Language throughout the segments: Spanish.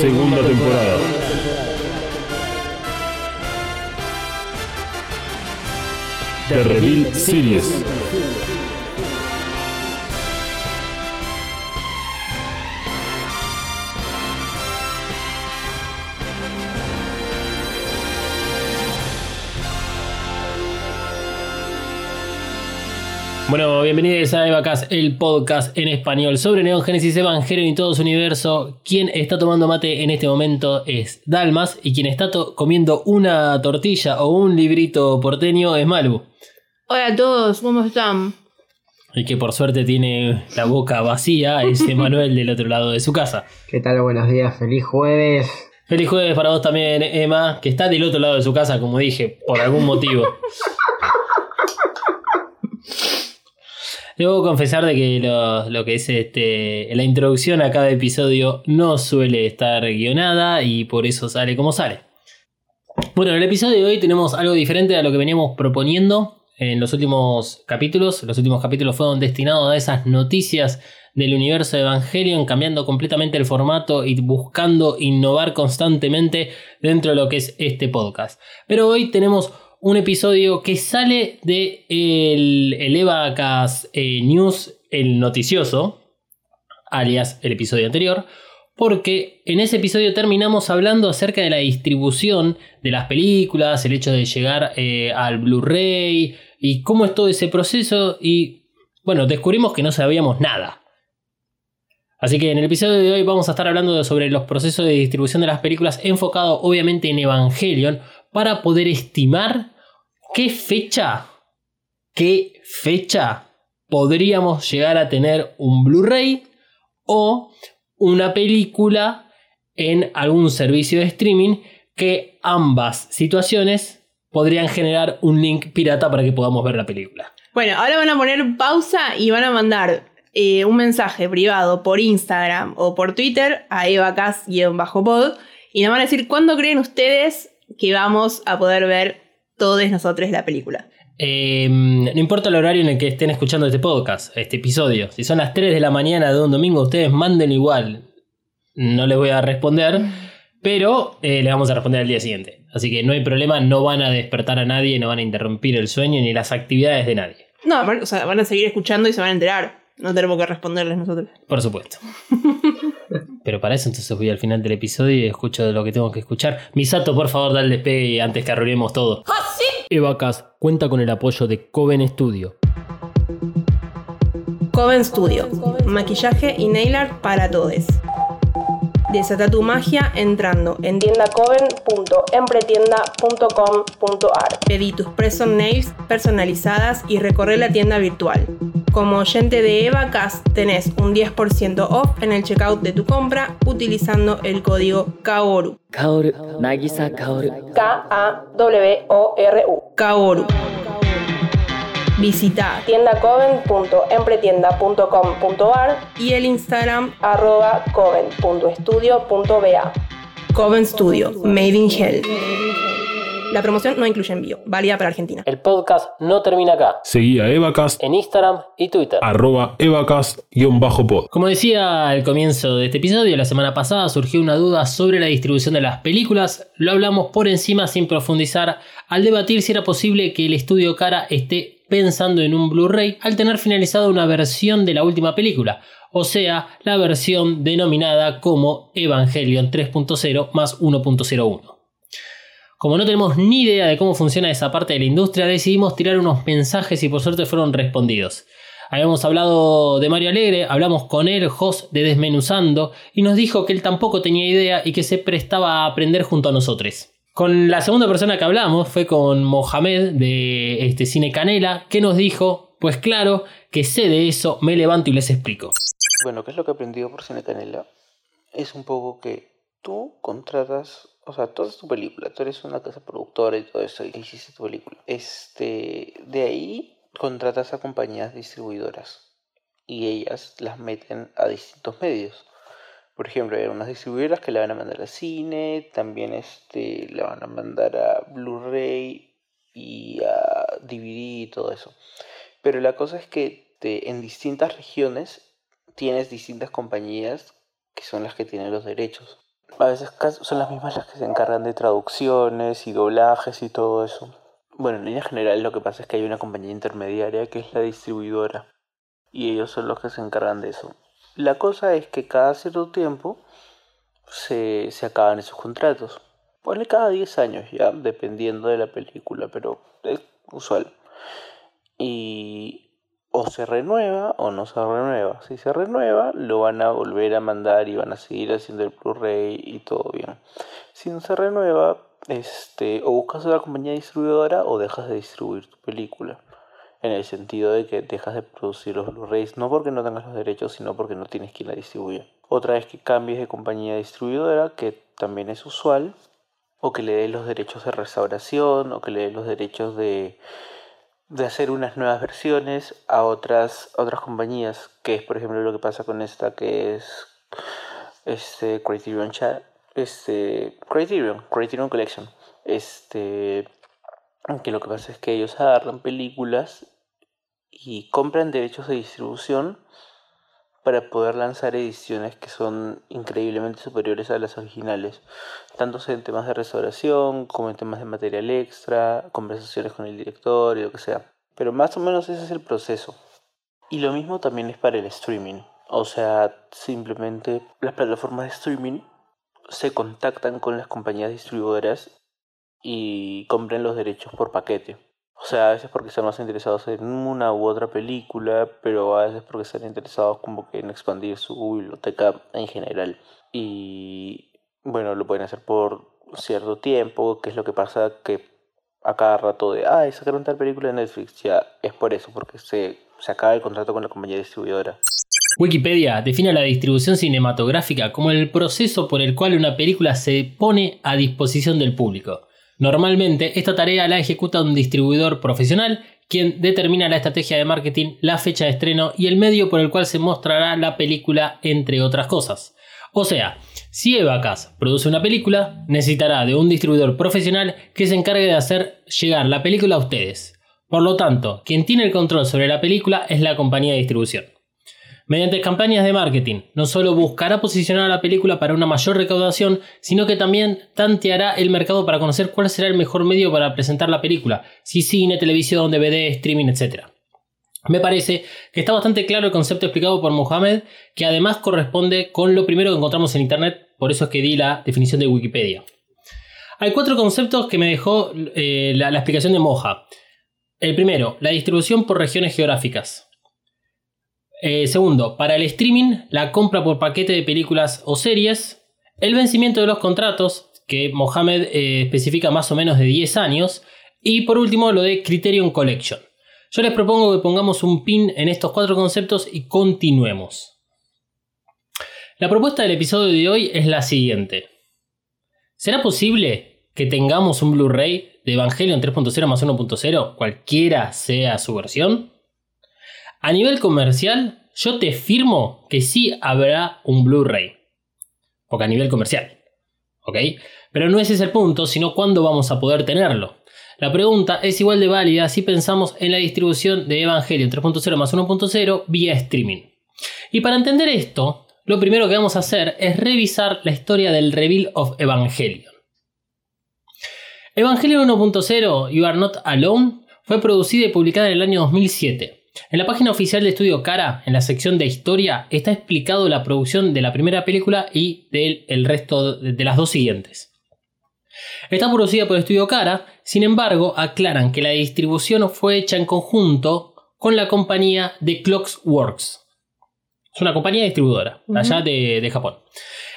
Segunda temporada. The Reveal Series. Bueno, bienvenidos a Evacast, el podcast en español sobre Neon Genesis Evangelion y todo su universo. Quien está tomando mate en este momento es Dalmas y quien está comiendo una tortilla o un librito porteño es Malbu. Hola a todos, ¿cómo están? Y que por suerte tiene la boca vacía es Emanuel del otro lado de su casa. ¿Qué tal? Buenos días, feliz jueves. Feliz jueves para vos también, Emma, que está del otro lado de su casa, como dije, por algún motivo. Debo confesar de que lo, lo que es este, la introducción a cada episodio no suele estar guionada y por eso sale como sale. Bueno, en el episodio de hoy tenemos algo diferente a lo que veníamos proponiendo en los últimos capítulos. Los últimos capítulos fueron destinados a esas noticias del universo de Evangelion, cambiando completamente el formato y buscando innovar constantemente dentro de lo que es este podcast. Pero hoy tenemos un episodio que sale de el, el Evacast eh, News, el noticioso, alias el episodio anterior, porque en ese episodio terminamos hablando acerca de la distribución de las películas, el hecho de llegar eh, al Blu-ray y cómo es todo ese proceso y bueno, descubrimos que no sabíamos nada. Así que en el episodio de hoy vamos a estar hablando sobre los procesos de distribución de las películas enfocado obviamente en Evangelion para poder estimar qué fecha, qué fecha podríamos llegar a tener un Blu-ray o una película en algún servicio de streaming que ambas situaciones podrían generar un link pirata para que podamos ver la película. Bueno, ahora van a poner pausa y van a mandar eh, un mensaje privado por Instagram o por Twitter a evacas-pod y nos van a decir cuándo creen ustedes que vamos a poder ver todos nosotros la película. Eh, no importa el horario en el que estén escuchando este podcast, este episodio. Si son las 3 de la mañana de un domingo, ustedes manden igual. No les voy a responder, pero eh, les vamos a responder al día siguiente. Así que no hay problema, no van a despertar a nadie, no van a interrumpir el sueño ni las actividades de nadie. No, o sea, van a seguir escuchando y se van a enterar. No tenemos que responderles nosotros. Por supuesto. Pero para eso entonces voy al final del episodio y escucho lo que tengo que escuchar. Misato, por favor, dale despegue antes que arruinemos todo. Evacas cuenta con el apoyo de Coven Studio. Coven Studio. Maquillaje y nail art para todos. Desata tu magia entrando en tiendacoven.empretienda.com.ar. Pedí tus press-on nails personalizadas y recorre la tienda virtual. Como oyente de EvaCast tenés un 10% off en el checkout de tu compra utilizando el código KAORU. KAORU, Nagisa KAORU. K-A-W-O-R-U. KAORU. Visita tiendacoven.empretienda.com.ar y el Instagram arroba coven.studio.ba. Coven Studio, Made in Hell. La promoción no incluye envío, válida para Argentina. El podcast no termina acá. Seguí a Evacast, En Instagram y Twitter. arroba Evacast-pod. Como decía al comienzo de este episodio, la semana pasada surgió una duda sobre la distribución de las películas. Lo hablamos por encima sin profundizar al debatir si era posible que el estudio Cara esté pensando en un Blu-ray al tener finalizada una versión de la última película, o sea, la versión denominada como Evangelion 3.0 más 1.01. Como no tenemos ni idea de cómo funciona esa parte de la industria, decidimos tirar unos mensajes y por suerte fueron respondidos. Habíamos hablado de Mario Alegre, hablamos con él, host de Desmenuzando, y nos dijo que él tampoco tenía idea y que se prestaba a aprender junto a nosotros. Con la segunda persona que hablamos fue con Mohamed de este Cine Canela, que nos dijo, pues claro, que sé de eso, me levanto y les explico. Bueno, ¿qué es lo que he aprendido por Cine Canela? Es un poco que tú contratas o sea, haces tu película, tú eres una casa productora y todo eso, y hiciste tu película. Este, de ahí contratas a compañías distribuidoras y ellas las meten a distintos medios. Por ejemplo, hay unas distribuidoras que la van a mandar al cine, también este, la van a mandar a Blu-ray y a DVD y todo eso. Pero la cosa es que te- en distintas regiones tienes distintas compañías que son las que tienen los derechos. A veces son las mismas las que se encargan de traducciones y doblajes y todo eso. Bueno, en línea general lo que pasa es que hay una compañía intermediaria que es la distribuidora y ellos son los que se encargan de eso. La cosa es que cada cierto tiempo se, se acaban esos contratos. Ponle cada 10 años ya, dependiendo de la película, pero es usual. Y o se renueva o no se renueva. Si se renueva, lo van a volver a mandar y van a seguir haciendo el Blu-ray y todo bien. Si no se renueva, este, o buscas una compañía distribuidora o dejas de distribuir tu película. En el sentido de que dejas de producir los Blu-rays, no porque no tengas los derechos, sino porque no tienes quien la distribuya. Otra es que cambies de compañía distribuidora, que también es usual, o que le des los derechos de restauración, o que le des los derechos de, de hacer unas nuevas versiones a otras, otras compañías, que es por ejemplo lo que pasa con esta que es este Criterion Chat, este Criterion, Criterion Collection. Este que lo que pasa es que ellos agarran películas y compran derechos de distribución para poder lanzar ediciones que son increíblemente superiores a las originales, tanto en temas de restauración como en temas de material extra, conversaciones con el director y lo que sea. Pero más o menos ese es el proceso. Y lo mismo también es para el streaming. O sea, simplemente las plataformas de streaming se contactan con las compañías distribuidoras y compren los derechos por paquete. O sea, a veces porque están más interesados en una u otra película, pero a veces porque están interesados como que en expandir su biblioteca en general. Y bueno, lo pueden hacer por cierto tiempo, que es lo que pasa que a cada rato de, ah, sacaron tal película de Netflix, ya es por eso, porque se, se acaba el contrato con la compañía distribuidora. Wikipedia define la distribución cinematográfica como el proceso por el cual una película se pone a disposición del público. Normalmente, esta tarea la ejecuta un distribuidor profesional, quien determina la estrategia de marketing, la fecha de estreno y el medio por el cual se mostrará la película, entre otras cosas. O sea, si Evacas produce una película, necesitará de un distribuidor profesional que se encargue de hacer llegar la película a ustedes. Por lo tanto, quien tiene el control sobre la película es la compañía de distribución. Mediante campañas de marketing, no solo buscará posicionar a la película para una mayor recaudación, sino que también tanteará el mercado para conocer cuál será el mejor medio para presentar la película, si cine, televisión, DVD, streaming, etc. Me parece que está bastante claro el concepto explicado por Mohamed, que además corresponde con lo primero que encontramos en Internet, por eso es que di la definición de Wikipedia. Hay cuatro conceptos que me dejó eh, la, explicación de Moja. El primero, la distribución por regiones geográficas. Eh, segundo, para el streaming, la compra por paquete de películas o series. El vencimiento de los contratos, que Mohamed eh, especifica más o menos de 10 años. Y por último, lo de Criterion Collection. Yo les propongo que pongamos un pin en estos cuatro conceptos y continuemos. La propuesta del episodio de hoy es la siguiente. ¿Será posible que tengamos un Blu-ray de Evangelion 3.0 más 1.0, cualquiera sea su versión? A nivel comercial, yo te firmo que sí habrá un Blu-ray. Porque a nivel comercial. ¿Ok? Pero no ese es el punto, sino cuándo vamos a poder tenerlo. La pregunta es igual de válida si pensamos en la distribución de Evangelion 3.0 más 1.0 vía streaming. Y para entender esto, lo primero que vamos a hacer es revisar la historia del Reveal of Evangelion. Evangelion 1.0 You Are Not Alone fue producida y publicada en el año 2007. En la página oficial de Estudio Cara, en la sección de historia, está explicado la producción de la primera película y del el resto de las dos siguientes. Está producida por Estudio Cara, sin embargo, aclaran que la distribución fue hecha en conjunto con la compañía The Clocksworks. Es una compañía distribuidora, allá de, de Japón.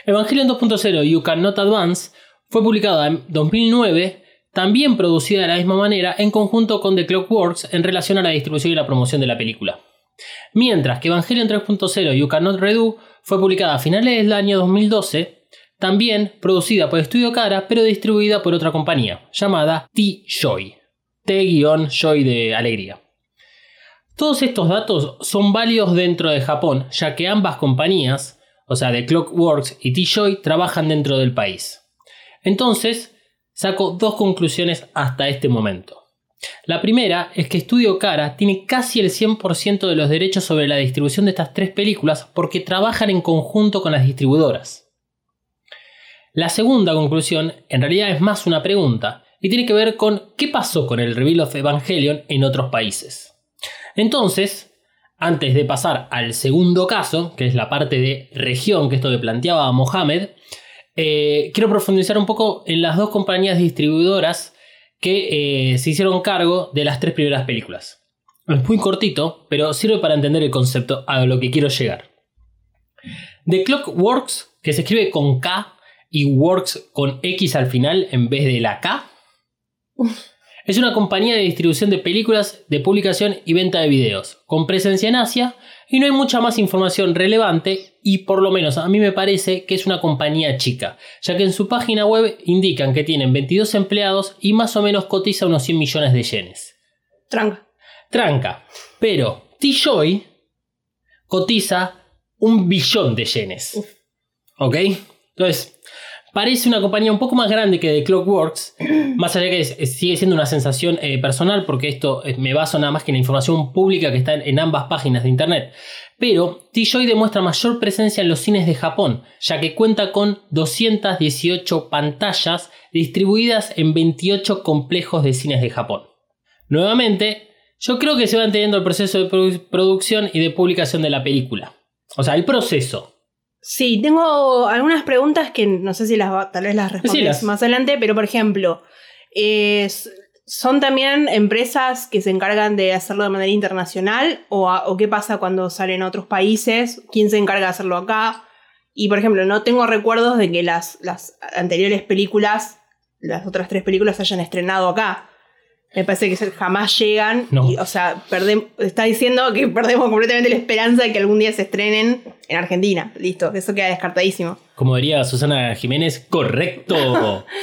Evangelion 2.0 You Cannot Advance fue publicada en 2009 también producida de la misma manera en conjunto con The Clockworks en relación a la distribución y la promoción de la película. Mientras que Evangelion 3.0 You Cannot Redo fue publicada a finales del año 2012, también producida por Estudio Cara, pero distribuida por otra compañía, llamada T-Joy. T-Joy de alegría. Todos estos datos son válidos dentro de Japón, ya que ambas compañías, o sea, de Clockworks y T-Joy, trabajan dentro del país. Entonces, saco dos conclusiones hasta este momento. La primera es que Studio Cara tiene casi el 100% de los derechos sobre la distribución de estas tres películas porque trabajan en conjunto con las distribuidoras. La segunda conclusión en realidad es más una pregunta y tiene que ver con qué pasó con el Reveal of Evangelion en otros países. Entonces, antes de pasar al segundo caso, que es la parte de región, que es esto que planteaba Mohamed, eh, quiero profundizar un poco en las dos compañías distribuidoras que eh, se hicieron cargo de las tres primeras películas. Es muy cortito, pero sirve para entender el concepto a lo que quiero llegar. The Clockworks, que se escribe con K y Works con X al final en vez de la K, es una compañía de distribución de películas, de publicación y venta de videos, con presencia en Asia y no hay mucha más información relevante y por lo menos a mí me parece que es una compañía chica, ya que en su página web indican que tienen 22 empleados y más o menos cotiza unos 100 millones de yenes. Tranca. Tranca, pero T-Joy cotiza un billón de yenes. ¿Ok? Entonces, Parece una compañía un poco más grande que The Clockworks, más allá que es- es- sigue siendo una sensación eh, personal, porque esto eh, me baso nada más que en la información pública que está en, en ambas páginas de internet. Pero T-Joy demuestra mayor presencia en los cines de Japón, ya que cuenta con 218 pantallas distribuidas en 28 complejos de cines de Japón. Nuevamente, yo creo que se va entendiendo el proceso de produ- producción y de publicación de la película. O sea, el proceso. Sí, tengo algunas preguntas que no sé si las va- tal vez las respondes más adelante, pero por ejemplo, es- ¿son también empresas que se encargan de hacerlo de manera internacional? ¿O, a- o qué pasa cuando salen a otros países? ¿Quién se encarga de hacerlo acá? Y por ejemplo, no tengo recuerdos de que las, las anteriores películas, las otras tres películas, se hayan estrenado acá. Me parece que jamás llegan. No. y, o sea, perdem- está diciendo que perdemos completamente la esperanza de que algún día se estrenen en Argentina. Listo, eso queda descartadísimo. Como diría Susana Jiménez, correcto.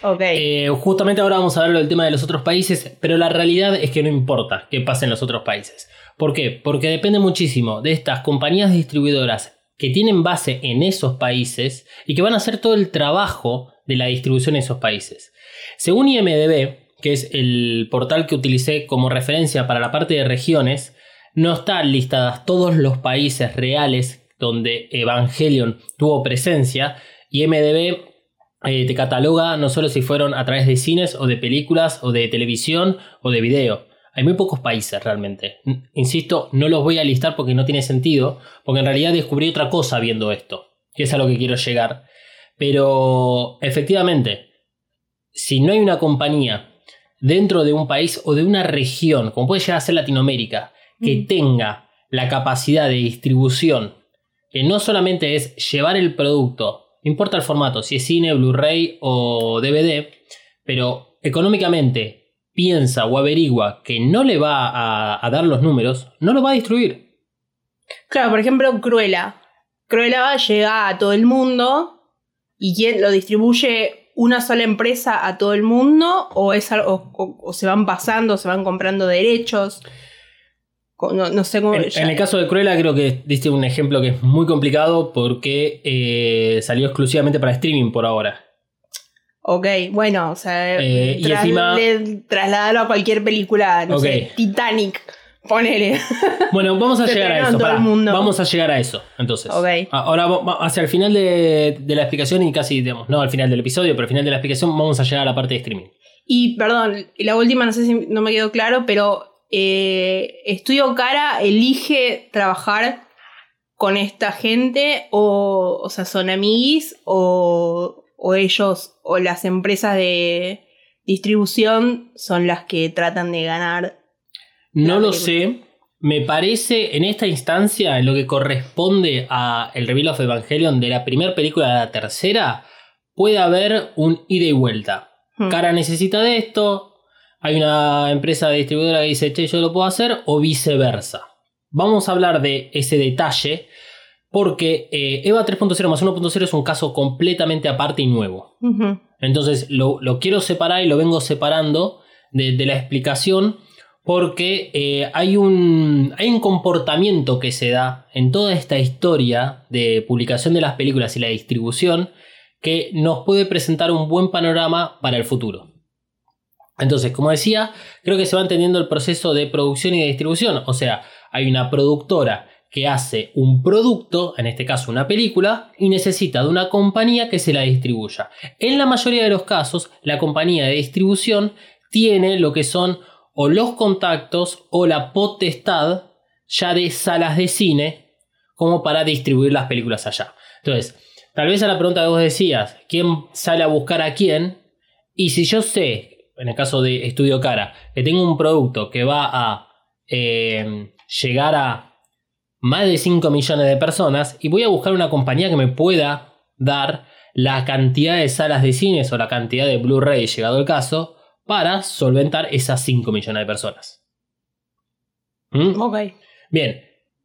Ok. Eh, justamente ahora vamos a hablar del tema de los otros países, pero la realidad es que no importa qué pase en los otros países. ¿Por qué? Porque depende muchísimo de estas compañías distribuidoras que tienen base en esos países y que van a hacer todo el trabajo de la distribución en esos países. Según IMDB, que es el portal que utilicé como referencia para la parte de regiones, no están listadas todos los países reales donde Evangelion tuvo presencia y IMDB eh, te cataloga no solo si fueron a través de cines o de películas o de televisión o de video. Hay muy pocos países realmente. Insisto, no los voy a listar porque no tiene sentido, porque en realidad descubrí otra cosa viendo esto, que es a lo que quiero llegar. Pero efectivamente, si no hay una compañía dentro de un país o de una región, como puede llegar a ser Latinoamérica, que Mm. tenga la capacidad de distribución, que no solamente es llevar el producto, no importa el formato, si es cine, Blu-ray o DVD, pero económicamente piensa o averigua que no le va a, a dar los números, no lo va a distribuir. Claro, por ejemplo, Cruella. Cruella llega a todo el mundo y quién lo distribuye una sola empresa a todo el mundo o es o, o- o se van pasando, se van comprando derechos. No, no sé cómo. En, en el caso de Cruella creo que diste un ejemplo que es muy complicado porque eh, salió exclusivamente para streaming por ahora. Ok, bueno, o sea, Eh, y encima- trasladalo a cualquier película, no Ok. sé, Titanic, ponele. Bueno, vamos a llegar a eso. pará. Vamos a llegar a eso. Entonces, Ok. A- ahora hacia el final de, de la explicación y casi, digamos, no al final del episodio, pero al final de la explicación vamos a llegar a la parte de streaming. Y perdón, la última no sé si no me quedó claro, pero eh, Estudio Cara elige trabajar con esta gente o, o sea, son amiguis o, o ellos o las empresas de distribución son las que tratan de ganar. No lo sé. Me parece en esta instancia, en lo que corresponde a el reveal of Evangelion de la primera película a la tercera, puede haber un ida y vuelta. Hmm. Cara necesita de esto, hay una empresa distribuidora que dice, che, yo lo puedo hacer, o viceversa. Vamos a hablar de ese detalle, porque eh, EVA 3.0 más 1.0 es un caso completamente aparte y nuevo. Entonces lo, lo quiero separar y lo vengo separando de, de la explicación porque eh, hay, un, hay un comportamiento que se da en toda esta historia de publicación de las películas y la distribución que nos puede presentar un buen panorama para el futuro. Entonces, como decía, creo que se va entendiendo el proceso de producción y de distribución. O sea, hay una productora que hace un producto, en este caso una película, y necesita de una compañía que se la distribuya. En la mayoría de los casos, la compañía de distribución tiene lo que son o los contactos o la potestad ya de salas de cine como para distribuir las películas allá. Entonces, tal vez a la pregunta que vos decías, ¿quién sale a buscar a quién? Y si yo sé, en el caso de Estudio Cara, que tengo un producto que va a eh, llegar a más de 5 millones de personas y voy a buscar una compañía que me pueda dar la cantidad de salas de cines o la cantidad de Blu-ray, llegado el caso, para solventar esas 5 millones de personas. ¿Mm? Ok. Bien,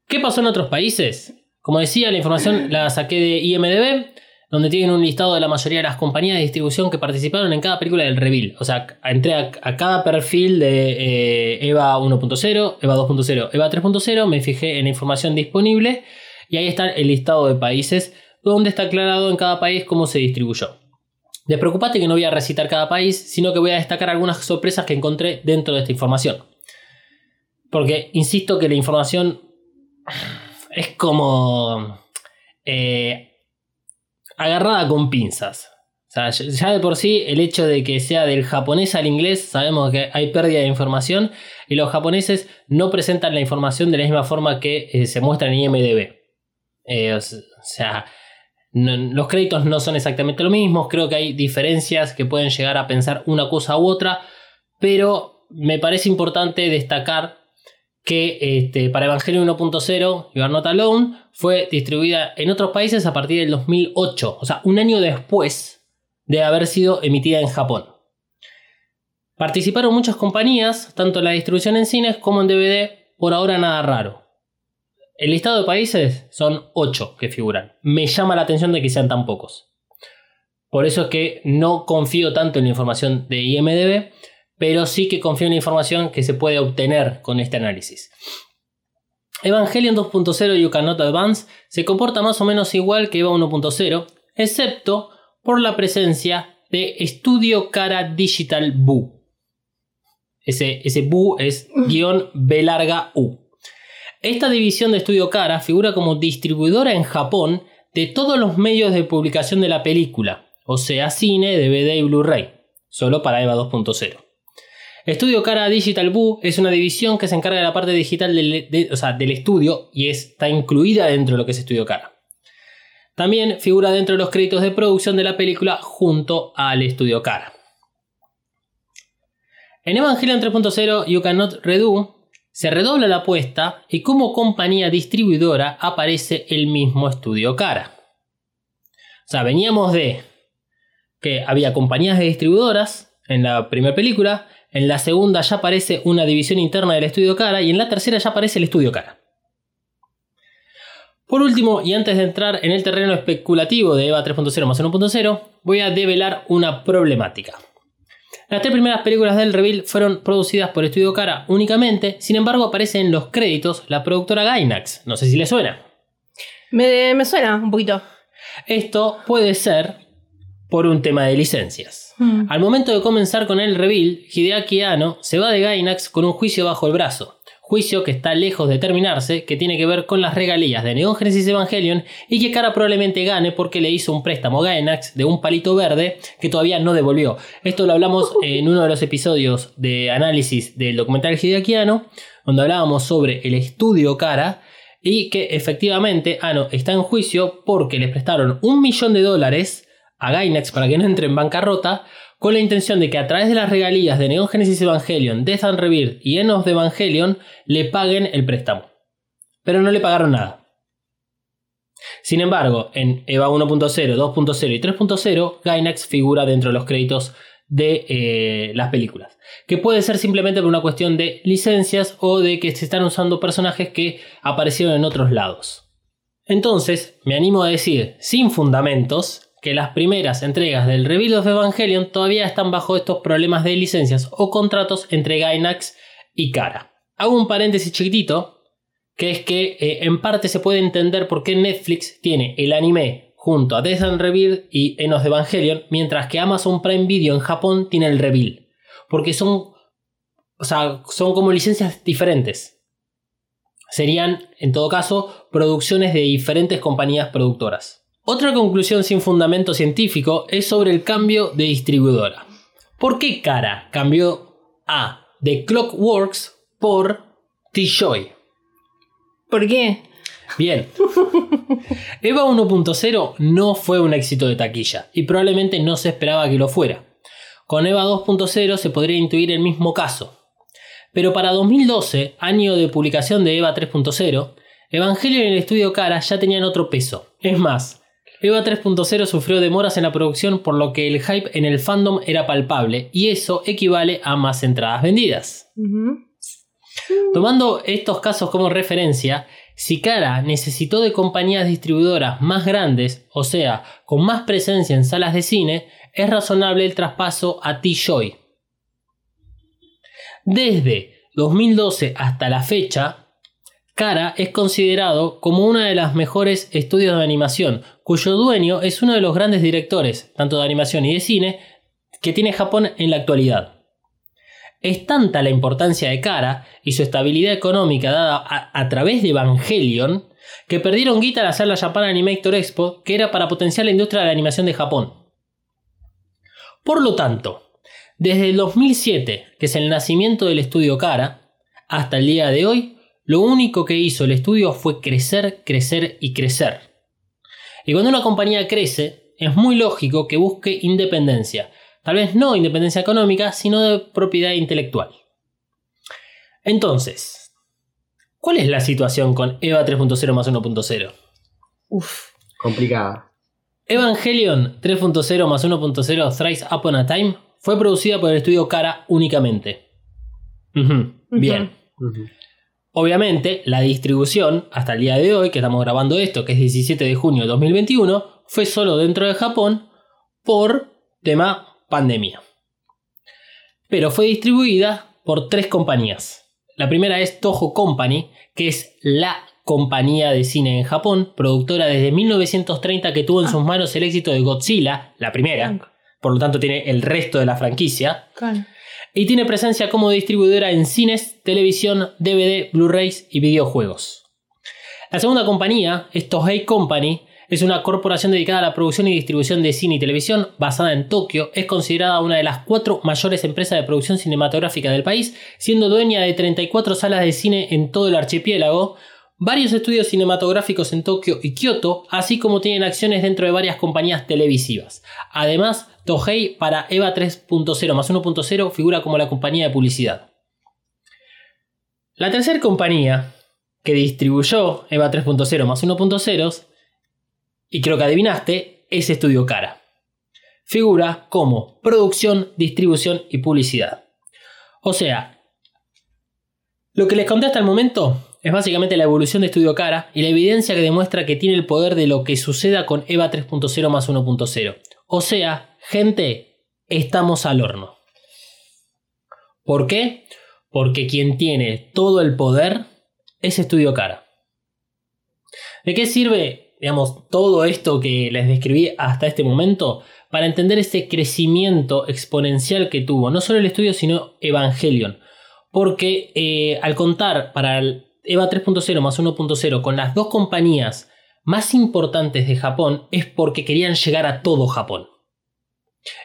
¿qué pasó en otros países? Como decía, la información la saqué de IMDB, donde tienen un listado de la mayoría de las compañías de distribución que participaron en cada película del reveal. O sea, entré a, a cada perfil de eh, EVA 1.0, EVA 2.0, EVA 3.0, me fijé en la información disponible y ahí está el listado de países donde está aclarado en cada país cómo se distribuyó. Despreocupate que no voy a recitar cada país, sino que voy a destacar algunas sorpresas que encontré dentro de esta información. Porque insisto que la información es como eh, agarrada con pinzas. O sea, ya de por sí el hecho de que sea del japonés al inglés, sabemos que hay pérdida de información y los japoneses no presentan la información de la misma forma que eh, se muestra en IMDB. Eh, o sea, los créditos no son exactamente lo mismo, creo que hay diferencias que pueden llegar a pensar una cosa u otra, pero me parece importante destacar que este, para Evangelion 1.0, You Are Not Alone, fue distribuida en otros países a partir del 2008, o sea, un año después de haber sido emitida en Japón. Participaron muchas compañías, tanto en la distribución en cines como en DVD, por ahora nada raro. El listado de países son 8 que figuran. Me llama la atención de que sean tan pocos. Por eso es que no confío tanto en la información de IMDB, pero sí que confío en la información que se puede obtener con este análisis. Evangelion 2.0 You Cannot Advance se comporta más o menos igual que EVA 1.0, excepto por la presencia de Studio Cara Digital Bu. Ese, ese Bu es guion B larga U. Esta división de Studio Cara figura como distribuidora en Japón de todos los medios de publicación de la película, o sea, cine, DVD y Blu-ray, solo para EVA 2.0. Estudio Cara Digital Boo es una división que se encarga de la parte digital del estudio y está incluida dentro de lo que es Estudio Cara. También figura dentro de los créditos de producción de la película junto al Estudio Cara. En Evangelion 3.0 You Cannot Redo se redobla la apuesta y como compañía distribuidora aparece el mismo Estudio Cara. O sea, veníamos de que había compañías de distribuidoras en la primera película, en la segunda ya aparece una división interna del estudio Cara y en la tercera ya aparece el estudio Cara. Por último, y antes de entrar en el terreno especulativo de EVA 3.0 más 1.0, voy a develar una problemática. Las tres primeras películas del reveal fueron producidas por Estudio Cara únicamente, sin embargo aparece en los créditos la productora Gainax, no sé si le suena. Me, me suena un poquito. Esto puede ser por un tema de licencias. Mm. Al momento de comenzar con el reveal, Hideaki Anno se va de Gainax con un juicio bajo el brazo. Juicio que está lejos de terminarse, que tiene que ver con las regalías de Neon Genesis Evangelion y que Cara probablemente gane porque le hizo un préstamo Gainax de un palito verde que todavía no devolvió. Esto lo hablamos en uno de los episodios de análisis del documental Hideaki Anno, donde hablábamos sobre el estudio Cara y que efectivamente Ano está en juicio porque le prestaron un millón de dólares a Gainax para que no entre en bancarrota con la intención de que a través de las regalías de Neon Genesis Evangelion, Death and Rebirth y End the Evangelion le paguen el préstamo. Pero no le pagaron nada. Sin embargo, en EVA 1.0, 2.0 y 3.0, Gainax figura dentro de los créditos de eh, las películas. Que puede ser simplemente por una cuestión de licencias o de que se están usando personajes que aparecieron en otros lados. Entonces, me animo a decir, sin fundamentos, que las primeras entregas del Rebuild of Evangelion todavía están bajo estos problemas de licencias o contratos entre Gainax y Kara. Hago un paréntesis chiquitito, que es que eh, en parte se puede entender por qué Netflix tiene el anime junto a Death and Rebuild y Enos Evangelion, mientras que Amazon Prime Video en Japón tiene el Rebuild. Porque son, o sea, son como licencias diferentes. Serían, en todo caso, producciones de diferentes compañías productoras. Otra conclusión sin fundamento científico es sobre el cambio de distribuidora. ¿Por qué Cara cambió a The Clockworks por T-Shoy? ¿Por qué? Bien. Eva 1.0 no fue un éxito de taquilla y probablemente no se esperaba que lo fuera. Con Eva 2.0 se podría intuir el mismo caso. Pero para 2012, año de publicación de Eva 3.0, Evangelio y el estudio Cara ya tenían otro peso. Es más, Eva 3.0 sufrió demoras en la producción por lo que el hype en el fandom era palpable y eso equivale a más entradas vendidas. Tomando estos casos como referencia, si Cara necesitó de compañías distribuidoras más grandes, o sea, con más presencia en salas de cine, es razonable el traspaso a T-Joy. Desde 2012 hasta la fecha, Cara es considerado como una de las mejores estudios de animación, cuyo dueño es uno de los grandes directores, tanto de animación y de cine, que tiene Japón en la actualidad. Es tanta la importancia de Cara y su estabilidad económica dada a, través de Evangelion que perdieron guita al hacer la Japan Animator Expo, que era para potenciar la industria de la animación de Japón. Por lo tanto, desde el 2007, que es el nacimiento del estudio Cara, hasta el día de hoy, lo único que hizo el estudio fue crecer, crecer y crecer. Y cuando una compañía crece, es muy lógico que busque independencia. Tal vez no independencia económica, sino de propiedad intelectual. Entonces, ¿cuál es la situación con EVA 3.0 más 1.0? Uf, complicada. Evangelion 3.0 más 1.0 Thrice Upon a Time fue producida por el estudio Cara únicamente. Bien. Obviamente, la distribución, hasta el día de hoy, que estamos grabando esto, que es 17 de junio de 2021, fue solo dentro de Japón por tema pandemia. Pero fue distribuida por tres compañías. La primera es Toho Company, que es la compañía de cine en Japón, productora desde 1930 que tuvo en sus manos el éxito de Godzilla, la primera, por lo tanto tiene el resto de la franquicia y tiene presencia como distribuidora en cines, televisión, DVD, Blu-rays y videojuegos. La segunda compañía es Company, es una corporación dedicada a la producción y distribución de cine y televisión basada en Tokio. Es considerada una de las cuatro mayores empresas de producción cinematográfica del país, siendo dueña de 34 salas de cine en todo el archipiélago, varios estudios cinematográficos en Tokio y Kioto, así como tienen acciones dentro de varias compañías televisivas. Además, Tohei para EVA 3.0 más 1.0 figura como la compañía de publicidad. La tercera compañía que distribuyó EVA 3.0 más 1.0, y creo que adivinaste, es Estudio Cara. Figura como producción, distribución y publicidad. O sea, lo que les conté hasta el momento es básicamente la evolución de Estudio Cara y la evidencia que demuestra que tiene el poder de lo que suceda con EVA 3.0 más 1.0. O sea, gente, estamos al horno. ¿Por qué? Porque quien tiene todo el poder es Estudio Cara. ¿De qué sirve, digamos, todo esto que les describí hasta este momento? Para entender ese crecimiento exponencial que tuvo, no solo el estudio, sino Evangelion. Porque eh, al contar para el EVA 3.0 más 1.0 con las dos compañías más importantes de Japón es porque querían llegar a todo Japón.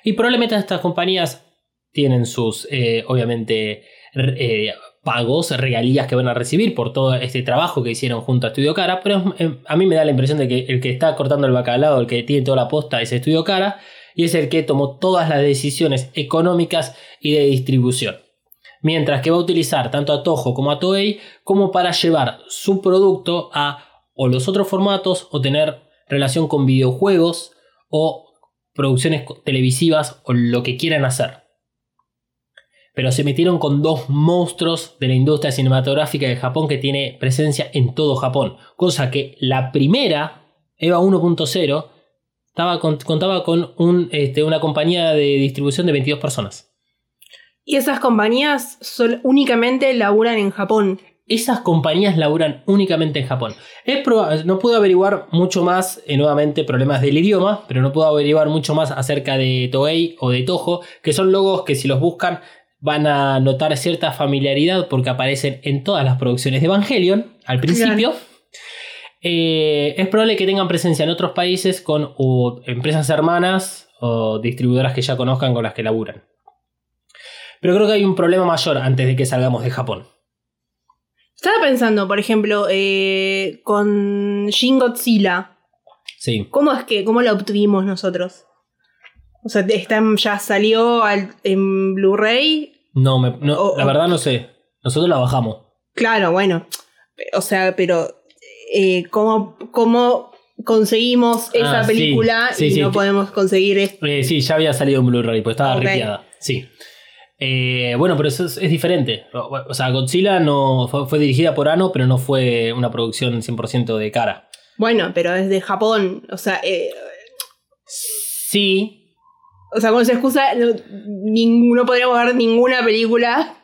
Y probablemente estas compañías tienen sus, eh, obviamente, eh, pagos, regalías que van a recibir por todo este trabajo que hicieron junto a Estudio Cara, pero eh, a mí me da la impresión de que el que está cortando el bacalao, el que tiene toda la posta es Estudio Cara, y es el que tomó todas las decisiones económicas y de distribución mientras que va a utilizar tanto a Toho como a Toei como para llevar su producto a o los otros formatos o tener relación con videojuegos o producciones televisivas o lo que quieran hacer. pero se metieron con dos monstruos de la industria cinematográfica de Japón que tiene presencia en todo Japón. Cosa que la primera, EVA 1.0, estaba con- contaba con este, una compañía de distribución de 22 personas. Y esas compañías sol- únicamente laburan en Japón. Esas compañías laburan únicamente en Japón. Es no puedo averiguar mucho más, eh, nuevamente problemas del idioma, pero no puedo averiguar mucho más acerca de Toei o de Toho, que son logos que si los buscan van a notar cierta familiaridad porque aparecen en todas las producciones de Evangelion al principio. Eh, es probable que tengan presencia en otros países con o empresas hermanas o distribuidoras que ya conozcan con las que laburan. Pero creo que hay un problema mayor antes de que salgamos de Japón. Estaba pensando, por ejemplo, eh, con Shin Godzilla. Sí. ¿Cómo es que, cómo la obtuvimos nosotros? O sea, está, ya salió al- en Blu-ray. No, me- no, O- la verdad no sé. Nosotros la bajamos. Claro, bueno. O sea, pero eh, ¿cómo, cómo conseguimos esa Ah, sí. película Sí, y sí. no podemos conseguir esto? Eh, sí, ya había salido en Blu-ray, pues estaba Ok. ripiada. Sí. Eh, bueno, pero eso es, es diferente. O, sea, Godzilla no fue, fue dirigida por Ano, pero no fue una producción 100% de cara. Bueno, pero es de Japón. O sea, eh, Sí. o sea con esa excusa no, podríamos ver ninguna película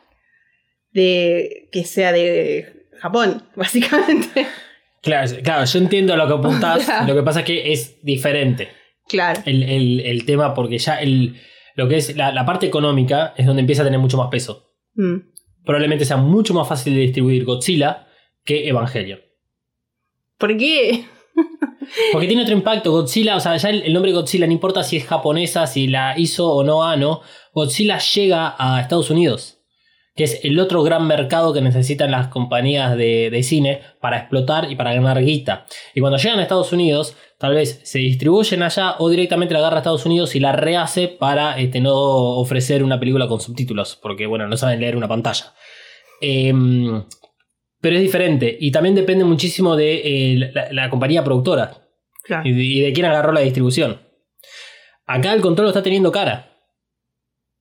de que sea de Japón, básicamente. Claro, claro, yo entiendo lo que apuntás. Lo que pasa es que es diferente Claro. el, el- el tema, porque ya el, lo que es la, la parte económica es donde empieza a tener mucho más peso. Mm. Probablemente sea mucho más fácil de distribuir Godzilla que Evangelion. ¿Por qué? Porque tiene otro impacto. Godzilla, o sea, ya el, el nombre Godzilla no importa si es japonesa, si la hizo o no Ano. Godzilla llega a Estados Unidos, que es el otro gran mercado que necesitan las compañías de, de cine para explotar y para ganar guita. Y cuando llegan a Estados Unidos, tal vez se distribuyen allá o directamente la agarra a Estados Unidos y la rehace para este, no ofrecer una película con subtítulos, porque bueno, no saben leer una pantalla. Em, pero es diferente y también depende muchísimo de eh, la- la compañía productora Claro. y de, y de quién agarró la distribución. Acá el control lo está teniendo cara.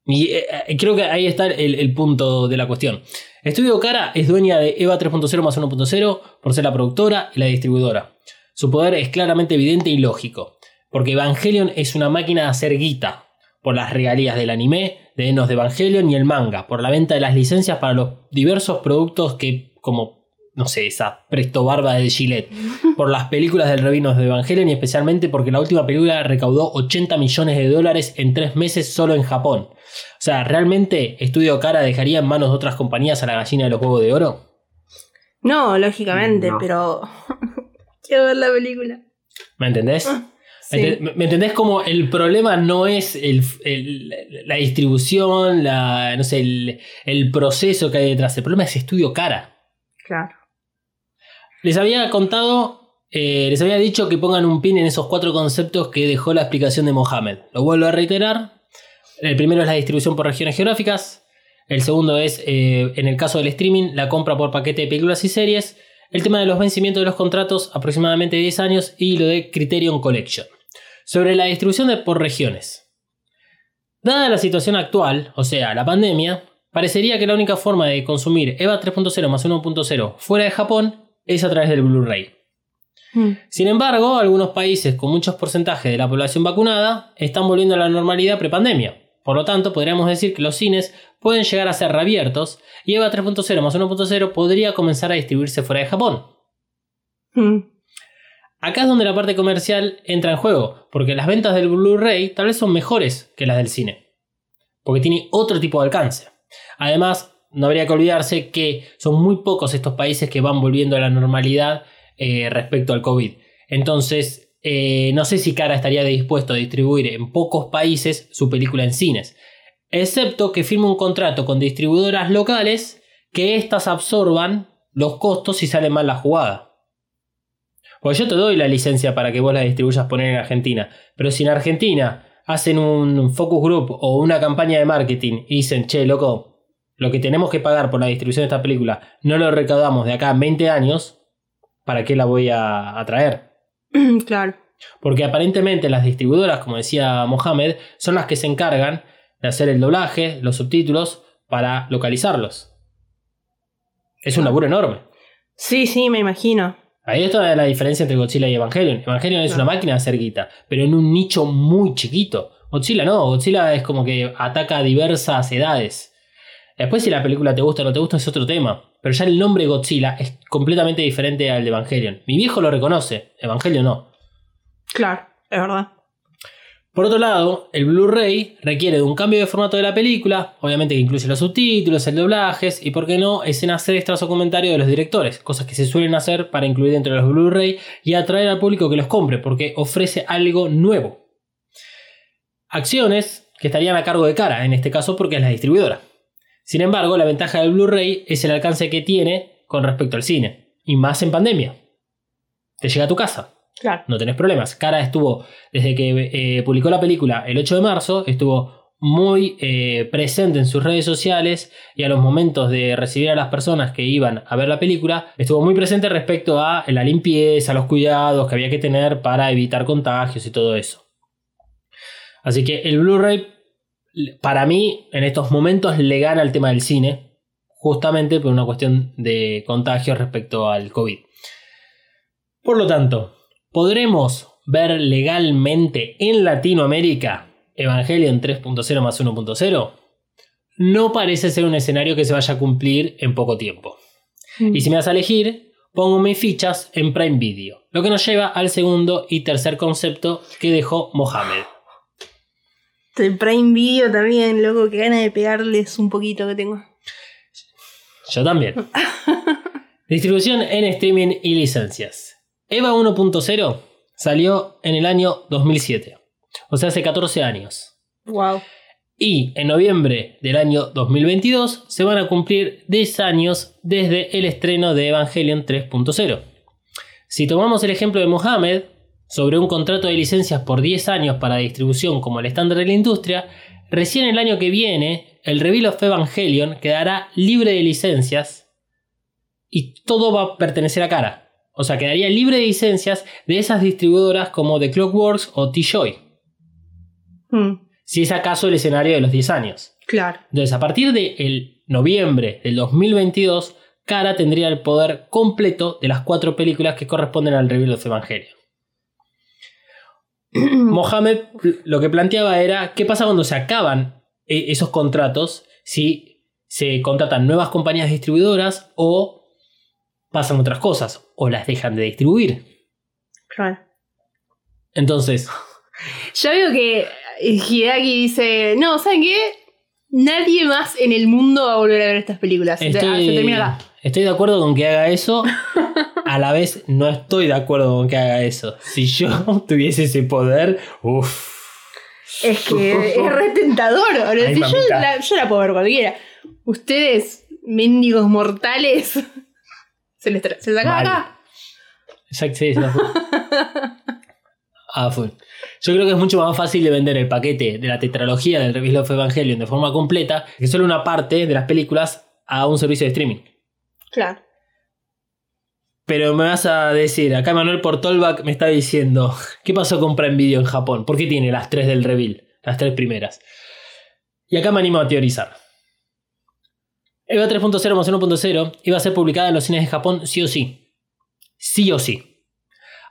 Y eh, eh, creo que ahí está el, el punto de la cuestión. Estudio Cara es dueña de EVA 3.0 más 1.0 por ser la productora y la distribuidora. Su poder es claramente evidente y lógico, porque Evangelion es una máquina de hacer guita por las regalías del anime, de Enos de Evangelion y el manga, por la venta de las licencias para los diversos productos que, como, no sé, esa presto barba de Gillette, por las películas del Revinos de Evangelion y especialmente porque la última película recaudó 80 millones de dólares en tres meses solo en Japón. O sea, ¿realmente Estudio Cara dejaría en manos de otras compañías a la gallina de los huevos de oro? No, lógicamente, No. pero. Quiero ver la película. ¿Me entendés? Sí. Ente- ¿Me me entendés como el problema no es el- el- la distribución, la, no sé, el, el proceso que hay detrás? El problema es Estudio Cara. Claro. Les había contado, eh, les había dicho que pongan un pin en esos cuatro conceptos que dejó la explicación de Mohamed. Lo vuelvo a reiterar. El primero es la distribución por regiones geográficas. El segundo es, eh, en el caso del streaming, la compra por paquete de películas y series. El tema de los vencimientos de los contratos, aproximadamente 10 años. Y lo de Criterion Collection. Sobre la distribución de por regiones. Dada la situación actual, o sea, la pandemia, parecería que la única forma de consumir EVA 3.0 más 1.0 fuera de Japón es a través del Blu-ray. Mm. Sin embargo, algunos países con muchos porcentajes de la población vacunada están volviendo a la normalidad prepandemia. Por lo tanto, podríamos decir que los cines pueden llegar a ser reabiertos y EVA 3.0 más 1.0 podría comenzar a distribuirse fuera de Japón. Mm. Acá es donde la parte comercial entra en juego, porque las ventas del Blu-ray tal vez son mejores que las del cine, porque tiene otro tipo de alcance. Además, no habría que olvidarse que son muy pocos estos países que van volviendo a la normalidad eh, respecto al COVID. Entonces, eh, no sé si Cara estaría dispuesto a distribuir en pocos países su película en cines, excepto que firme un contrato con distribuidoras locales que éstas absorban los costos si sale mal la jugada. Porque yo te doy la licencia para que vos la distribuyas poner en Argentina. Pero si en Argentina hacen un focus group o una campaña de marketing y dicen, che, loco, lo que tenemos que pagar por la distribución de esta película no lo recaudamos de acá a 20 años, ¿para qué la voy a, a traer? claro. Porque aparentemente las distribuidoras, como decía Mohamed, son las que se encargan de hacer el doblaje, los subtítulos, para localizarlos. Es un laburo enorme. Sí, sí, me imagino. Ahí está la diferencia entre Godzilla y Evangelion. Evangelion es una máquina de hacer guita, pero en un nicho muy chiquito. Godzilla no, Godzilla es como que ataca a diversas edades. Después si la película te gusta o no te gusta es otro tema. Pero ya el nombre Godzilla es completamente diferente al de Evangelion. Mi viejo lo reconoce, Evangelion no. Claro, es verdad. Por otro lado, el Blu-ray requiere de un cambio de formato de la película, obviamente que incluye los subtítulos, el doblajes y, por qué no, escenas extras o comentarios de los directores, cosas que se suelen hacer para incluir dentro de los Blu-ray y atraer al público que los compre, porque ofrece algo nuevo. Acciones que estarían a cargo de cara, en este caso porque es la distribuidora. Sin embargo, la ventaja del Blu-ray es el alcance que tiene con respecto al cine, y más en pandemia. Te llega a tu casa, Claro. no tenés problemas. Cara estuvo, desde que eh, publicó la película el 8 de marzo, estuvo muy eh, presente en sus redes sociales y a los momentos de recibir a las personas que iban a ver la película, estuvo muy presente respecto a la limpieza, los cuidados que había que tener para evitar contagios y todo eso. Así que el Blu-ray, para mí, en estos momentos le gana el tema del cine, justamente por una cuestión de contagios respecto al COVID. Por lo tanto, ¿podremos ver legalmente en Latinoamérica Evangelion 3.0 más 1.0? No parece ser un escenario que se vaya a cumplir en poco tiempo. Y si me vas a elegir, pongo mis fichas en Prime Video. Lo que nos lleva al segundo y tercer concepto que dejó Mohamed. El Prime Video también, loco, que gana de pegarles un poquito que tengo. Yo también. Distribución en streaming y licencias. EVA 1.0 salió en el año 2007. O sea, hace 14 años. Wow. Y en noviembre del año 2022 se van a cumplir 10 años desde el estreno de Evangelion 3.0. Si tomamos el ejemplo de Mohamed, sobre un contrato de licencias por 10 años para distribución como el estándar de la industria, recién el año que viene el Reveal of Evangelion quedará libre de licencias y todo va a pertenecer a Cara. O sea, quedaría libre de licencias de esas distribuidoras como The Clockworks o T-Joy. Hmm, Si es acaso el escenario de los 10 años. claro. Entonces, a partir de noviembre del 2022, Cara tendría el poder completo de las cuatro películas que corresponden al Reveal of Evangelion. Mohamed lo que planteaba era qué pasa cuando se acaban eh, esos contratos, si se contratan nuevas compañías distribuidoras o pasan otras cosas, o las dejan de distribuir. Claro. Entonces, Ya veo que Hideaki dice, no, ¿saben qué? Nadie más en el mundo va a volver a ver estas películas. Estoy, Se termina acá. Estoy de acuerdo con que haga eso. A la vez no estoy de acuerdo con que haga eso. Si yo tuviese ese poder, uff. Es que es re tentador. Ahora, Ay, si yo, la, yo la puedo ver cuando quiera. Ustedes, mendigos mortales, se les, tra- se saca acá. Exacto, sí, full. A full. Yo creo que es mucho más fácil de vender el paquete de la tetralogía del Reveal of Evangelion de forma completa que solo una parte de las películas a un servicio de streaming. Claro. Pero me vas a decir, acá Manuel Portolbach me está diciendo, ¿qué pasó con Prime Video en Japón? ¿Por qué tiene las tres del reveal? Las tres primeras. Y acá me animo a teorizar. EVA 3.0 más 1.0 iba a ser publicada en los cines de Japón sí o sí. Sí o sí.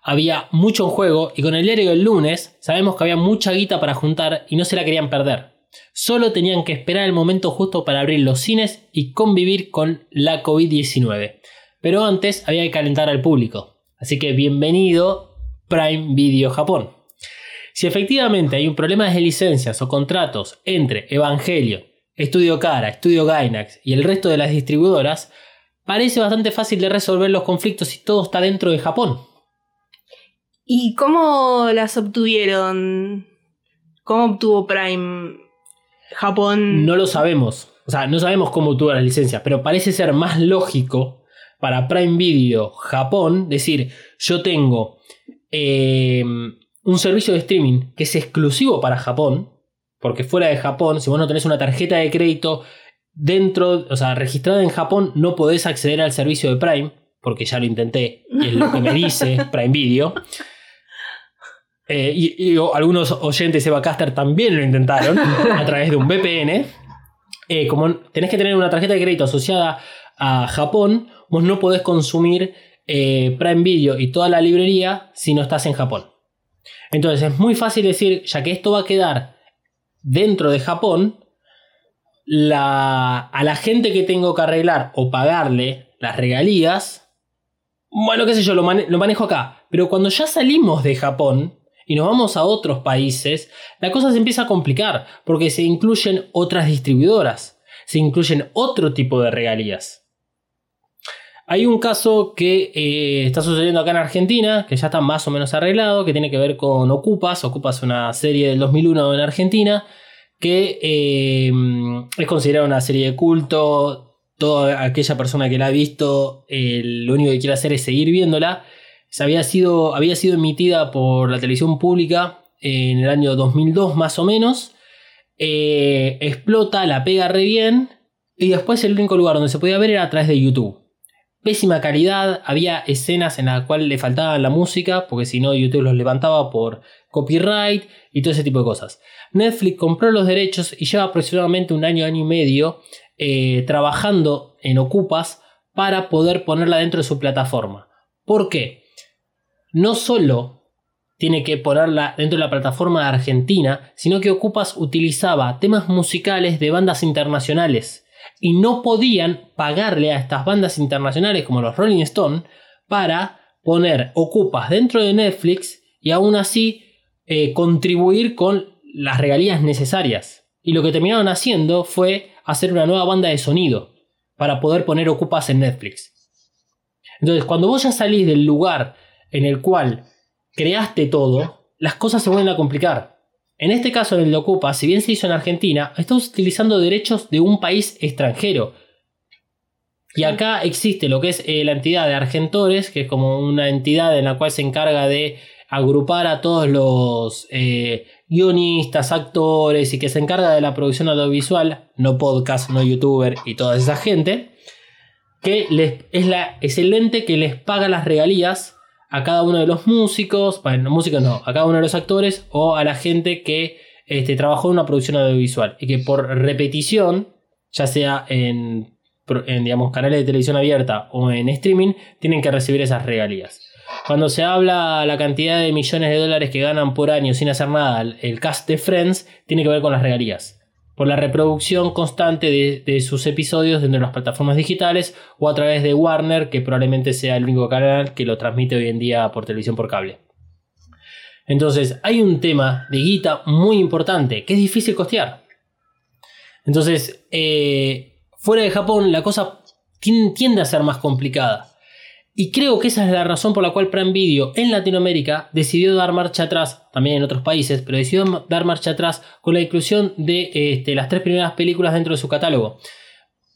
Había mucho en juego y con el diario del lunes sabemos que había mucha guita para juntar y no se la querían perder. Solo tenían que esperar el momento justo para abrir los cines y convivir con la COVID-19. Pero antes había que calentar al público. Así que bienvenido Prime Video Japón. Si efectivamente hay un problema de licencias o contratos entre Evangelio, Estudio Cara, Estudio Gainax y el resto de las distribuidoras, parece bastante fácil de resolver los conflictos si todo está dentro de Japón. ¿Y cómo las obtuvieron? ¿Cómo obtuvo Prime Japón? No lo sabemos. O sea, no sabemos cómo tuvo las licencias, pero parece ser más lógico para Prime Video Japón decir, yo tengo eh, un servicio de streaming que es exclusivo para Japón, porque fuera de Japón, si vos no tenés una tarjeta de crédito dentro, o sea, registrada en Japón, no podés acceder al servicio de Prime, porque ya lo intenté, y es lo que me dice Prime Video. Eh, y, y algunos oyentes de Evacaster también lo intentaron a través de un VPN. eh, como tenés que tener una tarjeta de crédito asociada a Japón, vos no podés consumir eh, Prime Video y toda la librería si no estás en Japón. Entonces es muy fácil decir, ya que esto va a quedar dentro de Japón, la, a la gente que tengo que arreglar o pagarle las regalías, bueno, qué sé yo, lo, mane- lo manejo acá. Pero cuando ya salimos de Japón y nos vamos a otros países, la cosa se empieza a complicar porque se incluyen otras distribuidoras, se incluyen otro tipo de regalías. Hay un caso que eh, está sucediendo acá en Argentina, que ya está más o menos arreglado, que tiene que ver con Ocupas. Ocupas es una serie del 2001 en Argentina, que eh, es considerada una serie de culto. Toda aquella persona que la ha visto, eh, lo único que quiere hacer es seguir viéndola. Se había, sido, había sido emitida por la televisión pública en el año 2002 más o menos. Eh, explota, la pega re bien. Y después el único lugar donde se podía ver era a través de YouTube pésima calidad, había escenas en las cuales le faltaba la música, porque si no YouTube los levantaba por copyright y todo ese tipo de cosas. Netflix compró los derechos y lleva aproximadamente un año, año y medio eh, trabajando en Ocupas para poder ponerla dentro de su plataforma. ¿Por qué? No solo tiene que ponerla dentro de la plataforma de Argentina, sino que Ocupas utilizaba temas musicales de bandas internacionales y no podían pagarle a estas bandas internacionales como los Rolling Stone para poner Ocupas dentro de Netflix y aún así eh, contribuir con las regalías necesarias. Y lo que terminaron haciendo fue hacer una nueva banda de sonido para poder poner Ocupas en Netflix. Entonces, cuando vos ya salís del lugar en el cual creaste todo, las cosas se vuelven a complicar. En este caso, en el de Ocupa, si bien se hizo en Argentina, estamos utilizando derechos de un país extranjero. Y acá existe lo que es eh, la entidad de Argentores, que es como una entidad en la cual se encarga de agrupar a todos los eh, guionistas, actores y que se encarga de la producción audiovisual, no podcast, no youtuber y toda esa gente, que les, es, la, es el ente que les paga las regalías a cada uno de los músicos, bueno, músicos no, a cada uno de los actores o a la gente que este, trabajó en una producción audiovisual y que por repetición, ya sea en, digamos, canales de televisión abierta o en streaming, tienen que recibir esas regalías. Cuando se habla la cantidad de millones de dólares que ganan por año sin hacer nada, el cast de Friends tiene que ver con las regalías. Por la reproducción constante de, sus episodios dentro de las plataformas digitales o a través de Warner, que probablemente sea el único canal que lo transmite hoy en día por televisión por cable. Entonces, hay un tema de guita muy importante que es difícil costear. Entonces, eh, fuera de Japón, la cosa tiende a ser más complicada. Y creo que esa es la razón por la cual Prime Video en Latinoamérica decidió dar marcha atrás, también en otros países, pero decidió dar marcha atrás con la inclusión de este, las tres primeras películas dentro de su catálogo.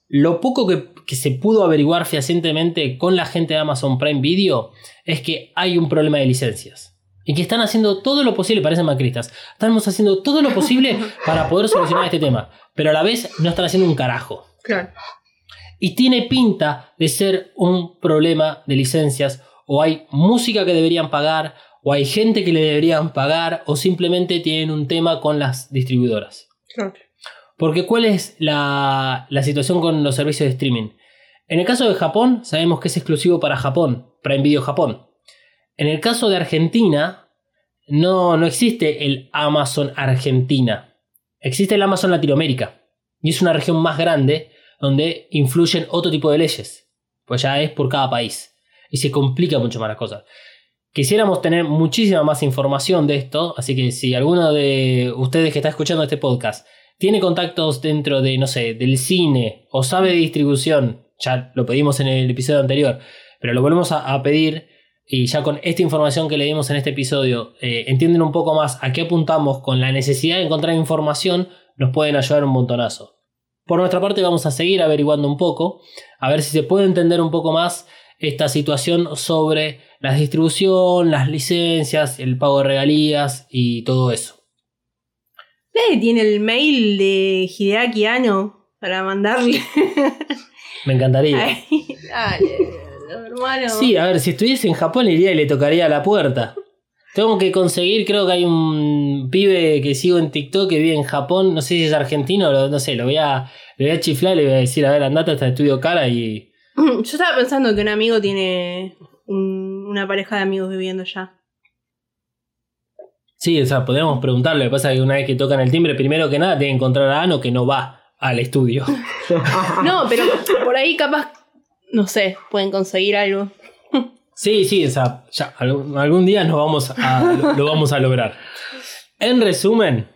Lo poco que, que, se pudo averiguar fehacientemente con la gente de Amazon Prime Video es que hay un problema de licencias. Y que están haciendo todo lo posible, parecen macristas, estamos haciendo todo lo posible para poder solucionar este tema. Pero a la vez no están haciendo un carajo. Claro. Y tiene pinta de ser un problema de licencias. O hay música que deberían pagar, o hay gente que le deberían pagar, o simplemente tienen un tema con las distribuidoras. Claro. Porque ¿cuál es la, la, situación con los servicios de streaming? En el caso de Japón, sabemos que es exclusivo para Japón, Prime Video Japón. En el caso de Argentina, no, no existe el Amazon Argentina. Existe el Amazon Latinoamérica. Y es una región más grande donde influyen otro tipo de leyes. Pues ya es por cada país. Y se complica mucho más las cosas. Quisiéramos tener muchísima más información de esto. Así que si alguno de ustedes que está escuchando este podcast tiene contactos dentro de, no sé, del cine o sabe de distribución, ya lo pedimos en el episodio anterior, pero lo volvemos a, pedir. Y ya con esta información que le dimos en este episodio, eh, entienden un poco más a qué apuntamos con la necesidad de encontrar información, nos pueden ayudar un montonazo. Por nuestra parte vamos a seguir averiguando un poco, a ver si se puede entender un poco más esta situación sobre la distribución, las licencias, el pago de regalías y todo eso. ¿Nadie tiene el mail de Hideaki Anno para mandarle? Me encantaría. Ay, dale, hermano. Sí, a ver, si estuviese en Japón iría y le tocaría a la puerta. Tengo que conseguir, creo que hay un pibe que sigo en TikTok que vive en Japón, no sé si es argentino, lo- no sé, lo voy a, le voy a chiflar, le voy a decir, a ver, andate hasta estudio cara y... Yo estaba pensando que un amigo tiene un- una pareja de amigos viviendo allá. Sí, o sea, podríamos preguntarle, lo que pasa es que una vez que tocan el timbre, primero que nada, tiene que encontrar a Ano que no va al estudio. No, pero por ahí capaz, no sé, pueden conseguir algo. Sí, sí, o sea, ya, algún, algún día nos vamos a, lo, lo vamos a lograr. En resumen,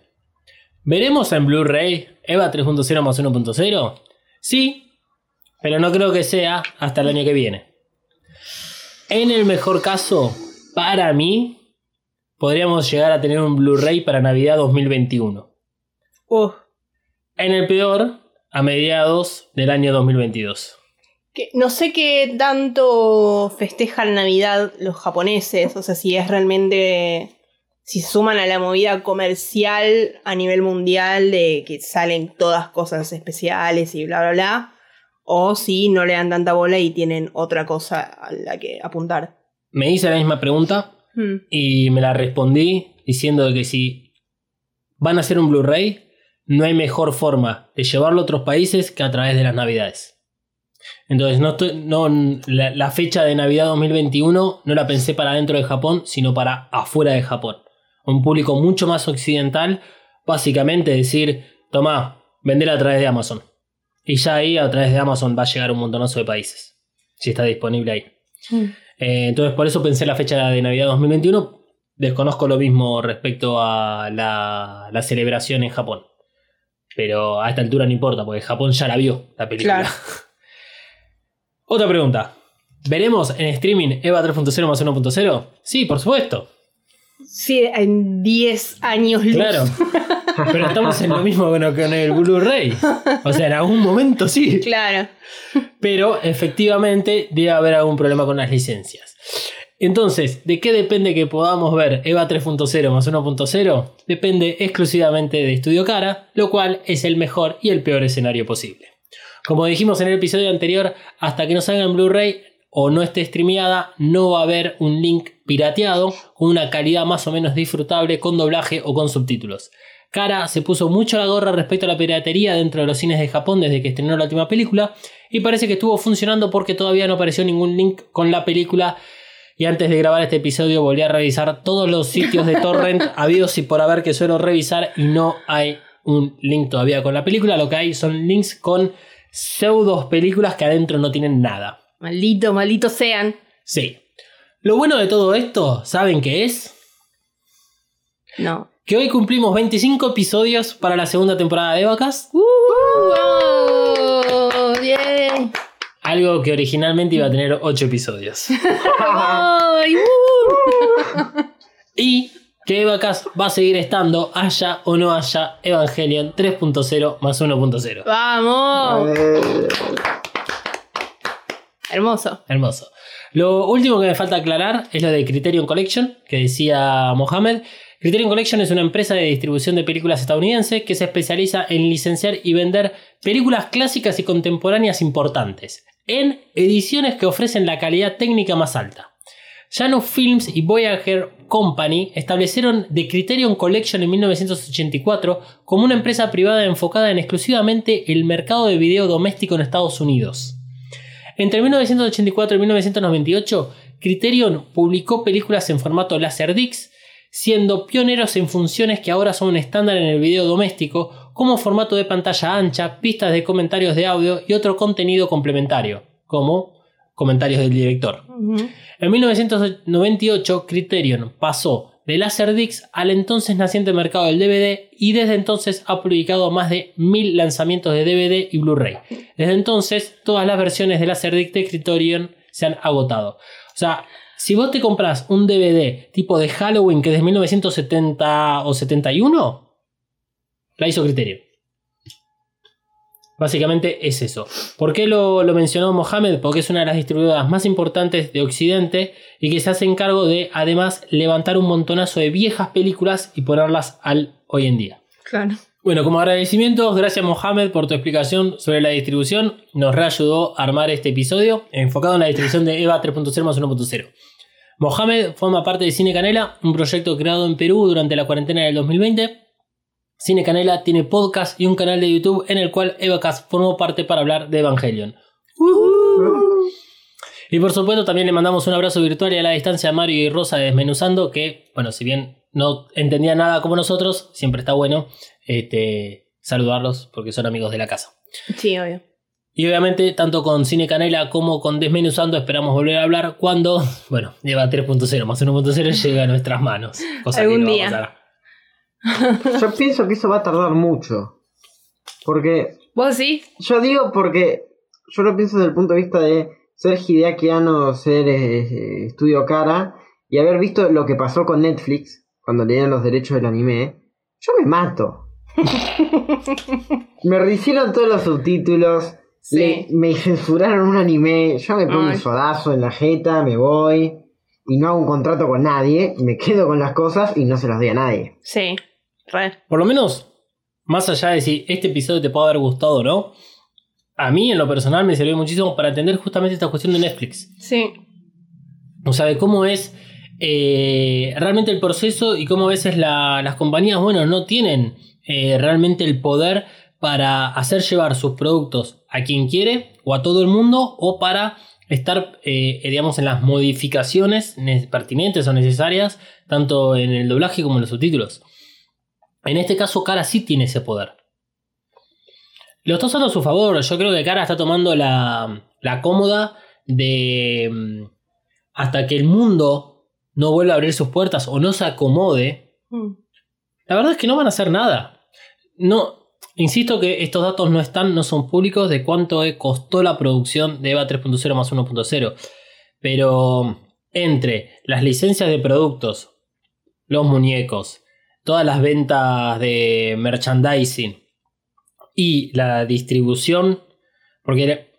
¿veremos en Blu-ray Eva 3.0 más 1.0? Sí, pero no creo que sea hasta el año que viene. En el mejor caso, para mí, podríamos llegar a tener un Blu-ray para Navidad 2021. Uf, En el peor, a mediados del año 2022. Que no sé qué tanto festejan Navidad los japoneses, o sea, si es realmente, si suman a la movida comercial a nivel mundial de que salen todas cosas especiales y bla, bla, bla, o si no le dan tanta bola y tienen otra cosa a la que apuntar. Me hice la misma pregunta Hmm. y me la respondí diciendo que si van a hacer un Blu-ray, no hay mejor forma de llevarlo a otros países que a través de las navidades. Entonces, no no, la, la fecha de Navidad 2021 no la pensé para dentro de Japón, sino para afuera de Japón. Un público mucho más occidental, básicamente decir, toma, vendela a través de Amazon. Y ya ahí a través de Amazon va a llegar un montonazo de países, si está disponible ahí. Eh, entonces por eso pensé la fecha de Navidad 2021. Desconozco lo mismo respecto a la, la celebración en Japón. Pero a esta altura no importa, porque Japón ya la vio, la película. Claro. Otra pregunta. ¿Veremos en streaming Eva 3.0 más 1.0? Sí, por supuesto. Sí, en 10 años luz. Claro. Pero estamos en lo mismo con con el Blu-ray. O sea, en algún momento sí. Claro. Pero efectivamente debe haber algún problema con las licencias. Entonces, ¿de qué depende que podamos ver EVA 3.0 más 1.0? Depende exclusivamente de Estudio Cara, lo cual es el mejor y el peor escenario posible. Como dijimos en el episodio anterior, hasta que no salga en Blu-ray o no esté streameada, no va a haber un link pirateado con una calidad más o menos disfrutable con doblaje o con subtítulos. Cara se puso mucho la gorra respecto a la piratería dentro de los cines de Japón desde que estrenó la última película y parece que estuvo funcionando porque todavía no apareció ningún link con la película y antes de grabar este episodio volví a revisar todos los sitios de torrent habidos y por haber que suelo revisar y no hay un link todavía con la película, lo que hay son links con pseudos películas que adentro no tienen nada. Maldito, maldito sean. Sí. Lo bueno de todo esto, ¿saben qué es? No. Que hoy cumplimos 25 episodios para la segunda temporada de Vacas. ¡Wow! ¡Bien! Algo que originalmente iba a tener 8 episodios. ¡Ay! ¡Uh! y que Evacas va a seguir estando, haya o no haya Evangelion 3.0 más 1.0. ¡Vamos! Hermoso. Hermoso. Lo último que me falta aclarar es lo de Criterion Collection, que decía Mohamed. Criterion Collection es una empresa de distribución de películas estadounidense que se especializa en licenciar y vender películas clásicas y contemporáneas importantes, en ediciones que ofrecen la calidad técnica más alta. Janus Films y Voyager Company establecieron The Criterion Collection en 1984 como una empresa privada enfocada en exclusivamente el mercado de video doméstico en Estados Unidos. Entre 1984 y 1998, Criterion publicó películas en formato Laserdisc, siendo pioneros en funciones que ahora son un estándar en el video doméstico, como formato de pantalla ancha, pistas de comentarios de audio y otro contenido complementario, como comentarios del director. En 1998, Criterion pasó de Laserdisc al entonces naciente mercado del DVD y desde entonces ha publicado más de mil lanzamientos de DVD y Blu-ray. Desde entonces, todas las versiones de Laserdisc de Criterion se han agotado. O sea, si vos te compras un DVD tipo de Halloween que es de 1970 o 71, la hizo Criterion. Básicamente es eso. ¿Por qué lo, lo mencionó Mohamed? Porque es una de las distribuidoras más importantes de Occidente y que se hace cargo de además levantar un montonazo de viejas películas y ponerlas al hoy en día. Claro. Bueno, como agradecimientos, gracias Mohamed por tu explicación sobre la distribución. Nos reayudó a armar este episodio enfocado en la distribución de EVA 3.0 más 1.0. Mohamed forma parte de Cine Canela, un proyecto creado en Perú durante la cuarentena del 2020. Cine Canela tiene podcast y un canal de YouTube en el cual Eva Cas formó parte para hablar de Evangelion. Y por supuesto también le mandamos un abrazo virtual y a la distancia a Mario y Rosa de Desmenuzando, que, bueno, si bien no entendía nada como nosotros, siempre está bueno este, saludarlos porque son amigos de la casa. Sí, obvio. Y obviamente, tanto con Cine Canela como con Desmenuzando, esperamos volver a hablar cuando, bueno, lleva 3.0 más 1.0 llega a nuestras manos. Cosa Algún que no va a día. pasar. Yo pienso que eso va a tardar mucho. Porque, ¿Vos sí? yo digo porque yo lo pienso desde el punto de vista de ser Hideaki Anno, ser eh, Estudio Cara y haber visto lo que pasó con Netflix cuando le dieron los derechos del anime. Yo me mato. me rehicieron todos los subtítulos. Sí. le- me censuraron un anime. Yo me pongo Ay. un sodazo en la jeta, me voy. Y no hago un contrato con nadie. Me quedo con las cosas y no se las doy a nadie. Sí. Re. Por lo menos, más allá de si este episodio te puede haber gustado o no, a mí en lo personal me sirvió muchísimo para entender justamente esta cuestión de Netflix. Sí. O sea, de cómo es eh, realmente el proceso y cómo a veces la- las compañías, bueno, no tienen eh, realmente el poder para hacer llevar sus productos a quien quiere o a todo el mundo o para estar, eh, digamos, en las modificaciones ne- pertinentes o necesarias, tanto en el doblaje como en los subtítulos. En este caso, Cara sí tiene ese poder. Lo está usando a su favor. Yo creo que Cara está tomando la, la cómoda de mm, hasta que el mundo no vuelva a abrir sus puertas o no se acomode. Mm. La verdad es que no van a hacer nada. No, insisto que estos datos no están, no son públicos de cuánto costó la producción de EVA 3.0 más 1.0. Pero entre las licencias de productos, los muñecos, todas las ventas de merchandising y la distribución, porque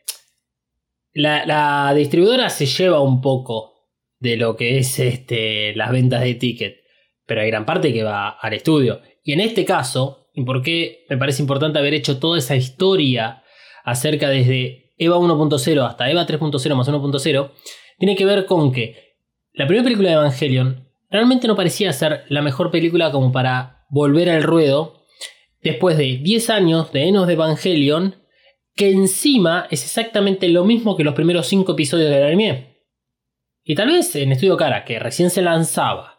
la, distribuidora se lleva un poco de lo que es este, las ventas de ticket, pero hay gran parte que va al estudio. Y en este caso, y por qué me parece importante haber hecho toda esa historia acerca desde EVA 1.0 hasta EVA 3.0 más 1.0, tiene que ver con que la primera película de Evangelion realmente no parecía ser la mejor película como para volver al ruedo después de 10 años de Enos de Evangelion, que encima es exactamente lo mismo que los primeros 5 episodios del anime. Y tal vez en Estudio Cara, que recién se lanzaba,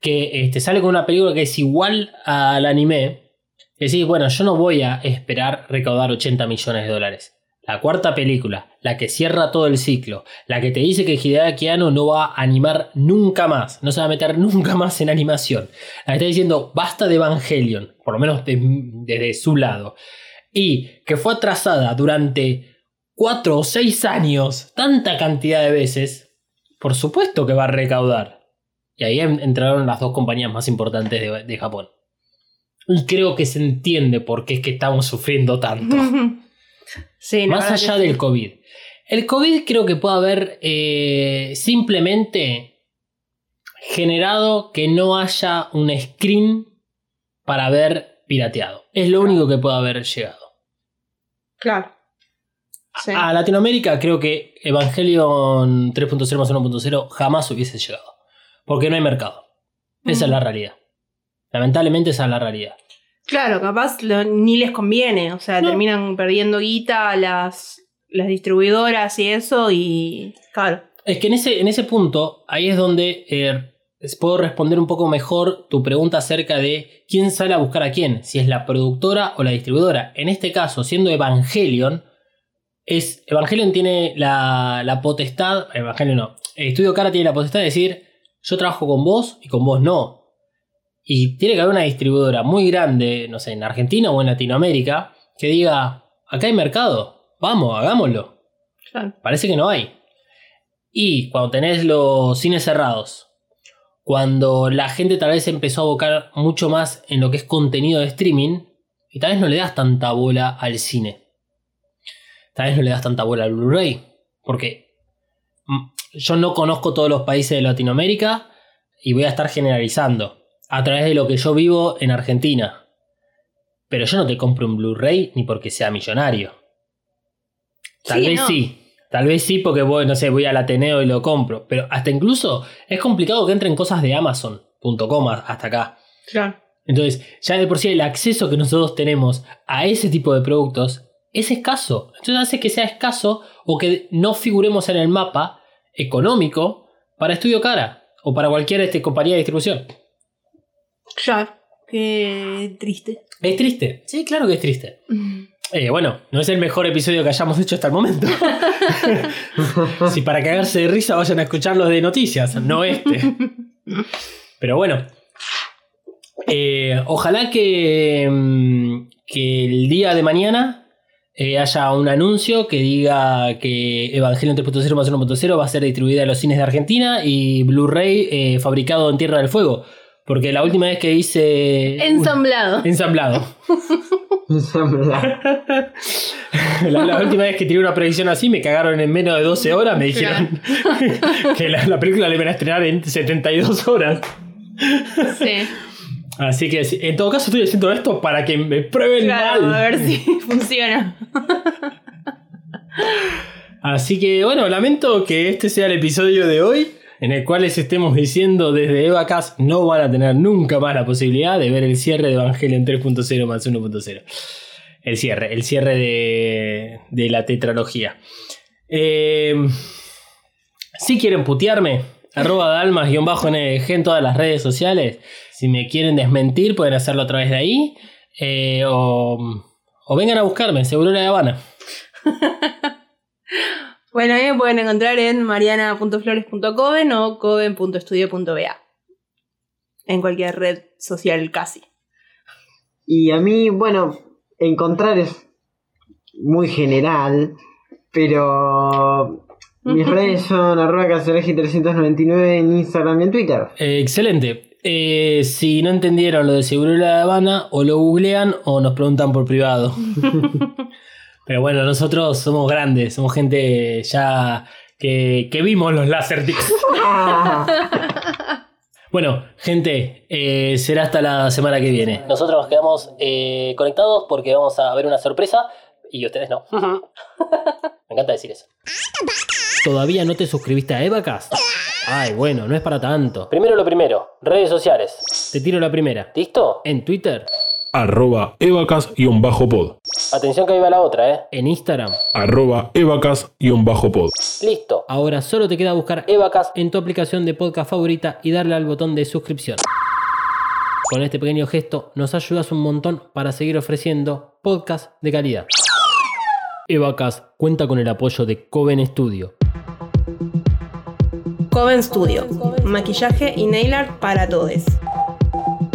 que este, sale con una película que es igual al anime, decís, bueno, yo no voy a esperar recaudar 80 millones de dólares. La cuarta película, la que cierra todo el ciclo, la que te dice que Hideaki Anno no va a animar nunca más, no se va a meter nunca más en animación. La que está diciendo basta de Evangelion, por lo menos de- desde su lado. Y que fue atrasada durante 4 o 6 años, tanta cantidad de veces, por supuesto que va a recaudar. Y ahí en- entraron las dos compañías más importantes de, de Japón. Y creo que se entiende por qué es que estamos sufriendo tanto. Sí, Más allá del COVID. El COVID creo que puede haber eh, simplemente generado que no haya un screen para ver pirateado. Es lo único que puede haber llegado. Claro. Sí. A Latinoamérica creo que Evangelion 3.0 más 1.0 jamás hubiese llegado. Porque no hay mercado. Esa es la realidad. Lamentablemente esa es la realidad. Claro, capaz lo- ni les conviene. O sea, No. terminan perdiendo guita las, las distribuidoras y eso. Y. Claro. Es que en ese, en ese punto, ahí es donde eh, es- puedo responder un poco mejor tu pregunta acerca de quién sale a buscar a quién, si es la productora o la distribuidora. En este caso, siendo Evangelion, es, Evangelion tiene la, la potestad, Evangelion no, Estudio Cara tiene la potestad de decir, yo trabajo con vos y con vos no. Y tiene que haber una distribuidora muy grande, no sé, en Argentina o en Latinoamérica, que diga, acá hay mercado, vamos, hagámoslo. Claro. Parece que no hay. Y cuando tenés los cines cerrados, cuando la gente tal vez empezó a abocar mucho más en lo que es contenido de streaming, y tal vez no le das tanta bola al cine. Tal vez no le das tanta bola al Blu-ray. Porque mm, yo no conozco todos los países de Latinoamérica y voy a estar generalizando a través de lo que yo vivo en Argentina. Pero yo no te compro un Blu-ray ni porque sea millonario. Tal Sí, vez no. sí. Tal vez sí, porque voy, no sé, voy al Ateneo y lo compro. Pero hasta incluso es complicado que entren cosas de Amazon.com hasta acá. Claro. Entonces, ya de por sí el acceso que nosotros tenemos a ese tipo de productos es escaso. Entonces hace que sea escaso o que no figuremos en el mapa económico para Estudio Cara o para cualquier este, compañía de distribución. Claro. Qué triste. ¿Es triste? Sí, claro que es triste. Eh, bueno, no es el mejor episodio que hayamos hecho hasta el momento. si para cagarse de risa vayan a escuchar los de noticias, no este. Pero bueno. Eh, ojalá que, mm, que el día de mañana eh, haya un anuncio que diga que Evangelion 3.0 más 1.0 va a ser distribuida en los cines de Argentina y Blu-ray eh, fabricado en Tierra del Fuego. Porque la última vez que hice... Ensamblado. Ensamblado. La, la última vez que tiré una predicción así me cagaron en menos de 12 horas. Me dijeron que la, la película la iban a estrenar en 72 horas. Sí. Así que en todo caso estoy haciendo esto para que me prueben Claro, mal. a ver si funciona. Así que bueno, lamento que este sea el episodio de hoy. En el cual les estemos diciendo desde Evacast no van a tener nunca más la posibilidad de ver el cierre de Evangelion 3.0 más 1.0. El cierre, el cierre de, de la tetralogía. Eh, si quieren putearme, arroba dalmas-ng en todas las redes sociales. Si me quieren desmentir, pueden hacerlo a través de ahí. Eh, o, o vengan a buscarme, seguro la Habana. Bueno, a mí me pueden encontrar en mariana.flores.coven o coven.estudio.ba. En cualquier red social casi. Y a mí, bueno, encontrar es muy general, pero mis redes son arroba castoregi399 en Instagram y en Twitter. Eh, excelente. Eh, si no entendieron lo de Seguro de la Habana, o lo googlean o nos preguntan por privado. Pero bueno, nosotros somos grandes, somos gente ya que, que vimos los láser tics. Bueno, gente, eh, será hasta la semana que viene. Nosotros nos quedamos eh, conectados porque vamos a ver una sorpresa y ustedes no. Me encanta decir eso. ¿Todavía no te suscribiste a Evacast? Ay, bueno, no es para tanto. Primero lo primero, redes sociales. Te tiro la primera. ¿Listo? En Twitter. Arroba evacas-pod. Atención que ahí va la otra, ¿eh? En Instagram. Arroba evacas-pod. Listo. Ahora solo te queda buscar Evacast en tu aplicación de podcast favorita y darle al botón de suscripción. Con este pequeño gesto nos ayudas un montón para seguir ofreciendo podcast de calidad. Evacast cuenta con el apoyo de Coven Studio. Coven Studio. Maquillaje y nail art para todos.